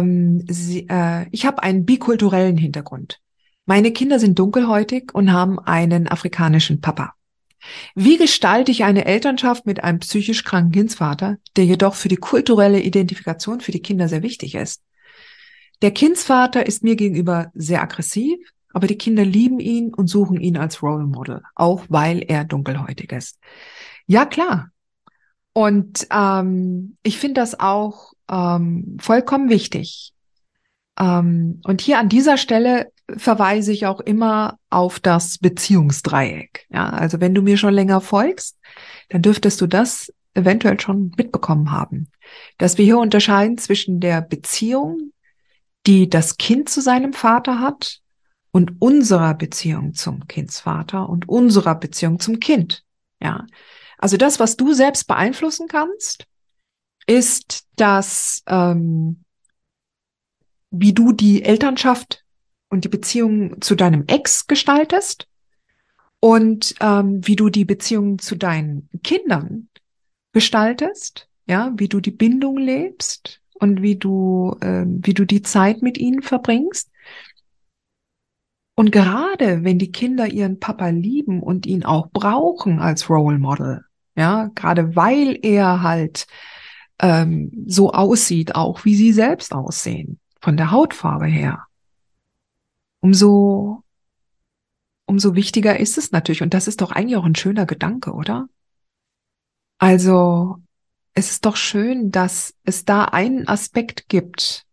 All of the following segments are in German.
Ähm, sie, äh, ich habe einen bikulturellen Hintergrund. Meine Kinder sind dunkelhäutig und haben einen afrikanischen Papa. Wie gestalte ich eine Elternschaft mit einem psychisch kranken Kindsvater, der jedoch für die kulturelle Identifikation für die Kinder sehr wichtig ist? Der Kindsvater ist mir gegenüber sehr aggressiv, aber die Kinder lieben ihn und suchen ihn als Role Model, auch weil er dunkelhäutig ist. Ja, klar. Und ähm, ich finde das auch ähm, vollkommen wichtig. Ähm, und hier an dieser Stelle verweise ich auch immer auf das Beziehungsdreieck. Ja, also wenn du mir schon länger folgst, dann dürftest du das eventuell schon mitbekommen haben, dass wir hier unterscheiden zwischen der Beziehung, die das Kind zu seinem Vater hat, und unserer Beziehung zum Kindsvater und unserer Beziehung zum Kind. Ja, also das, was du selbst beeinflussen kannst, ist, dass ähm, wie du die Elternschaft und die Beziehung zu deinem Ex gestaltest und ähm, wie du die Beziehung zu deinen Kindern gestaltest, ja, wie du die Bindung lebst und wie du äh, wie du die Zeit mit ihnen verbringst. Und gerade wenn die Kinder ihren Papa lieben und ihn auch brauchen als Role Model, ja, gerade weil er halt ähm, so aussieht, auch wie sie selbst aussehen, von der Hautfarbe her, umso, umso wichtiger ist es natürlich. Und das ist doch eigentlich auch ein schöner Gedanke, oder? Also, es ist doch schön, dass es da einen Aspekt gibt,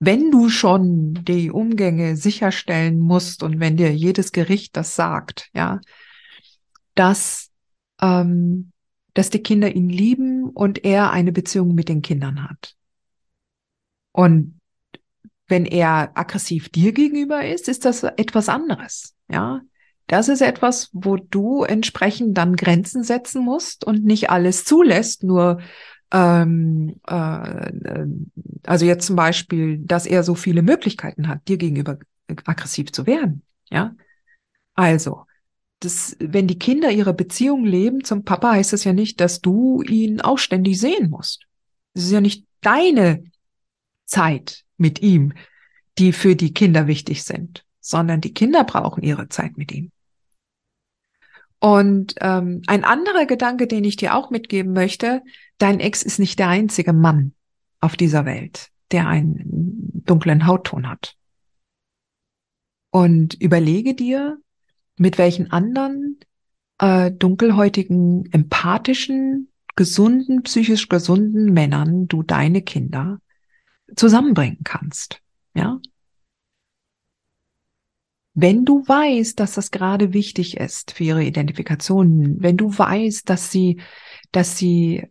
wenn du schon die Umgänge sicherstellen musst und wenn dir jedes Gericht das sagt, ja, dass ähm, dass die Kinder ihn lieben und er eine Beziehung mit den Kindern hat. Und wenn er aggressiv dir gegenüber ist, ist das etwas anderes. Ja, das ist etwas, wo du entsprechend dann Grenzen setzen musst und nicht alles zulässt, nur ähm, äh, also jetzt zum Beispiel, dass er so viele Möglichkeiten hat, dir gegenüber aggressiv zu werden. Ja, also das, wenn die Kinder ihre Beziehung leben zum Papa, heißt das ja nicht, dass du ihn auch ständig sehen musst. Es ist ja nicht deine Zeit mit ihm, die für die Kinder wichtig sind, sondern die Kinder brauchen ihre Zeit mit ihm. Und ähm, ein anderer Gedanke, den ich dir auch mitgeben möchte, dein Ex ist nicht der einzige Mann auf dieser Welt, der einen dunklen Hautton hat. Und überlege dir, mit welchen anderen äh, dunkelhäutigen, empathischen, gesunden, psychisch gesunden Männern du deine Kinder zusammenbringen kannst. Ja? Wenn du weißt, dass das gerade wichtig ist für ihre Identifikation, wenn du weißt, dass sie, dass sie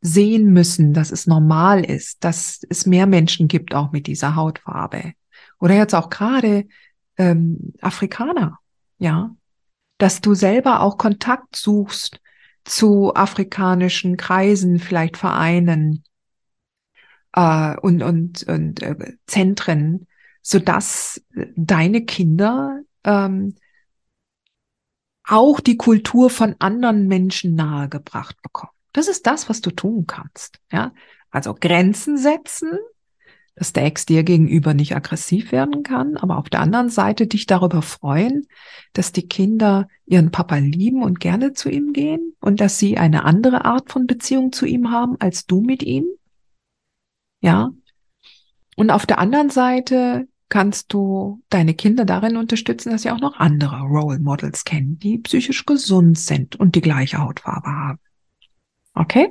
sehen müssen, dass es normal ist, dass es mehr Menschen gibt, auch mit dieser Hautfarbe. Oder jetzt auch gerade ähm, Afrikaner, ja, dass du selber auch Kontakt suchst zu afrikanischen Kreisen, vielleicht Vereinen äh, und, und, und äh, Zentren, so dass deine Kinder ähm, auch die Kultur von anderen Menschen nahegebracht bekommen. Das ist das, was du tun kannst. Ja, also Grenzen setzen, dass der Ex dir gegenüber nicht aggressiv werden kann, aber auf der anderen Seite dich darüber freuen, dass die Kinder ihren Papa lieben und gerne zu ihm gehen und dass sie eine andere Art von Beziehung zu ihm haben als du mit ihm. Ja. Und auf der anderen Seite kannst du deine Kinder darin unterstützen, dass sie auch noch andere Role Models kennen, die psychisch gesund sind und die gleiche Hautfarbe haben. Okay?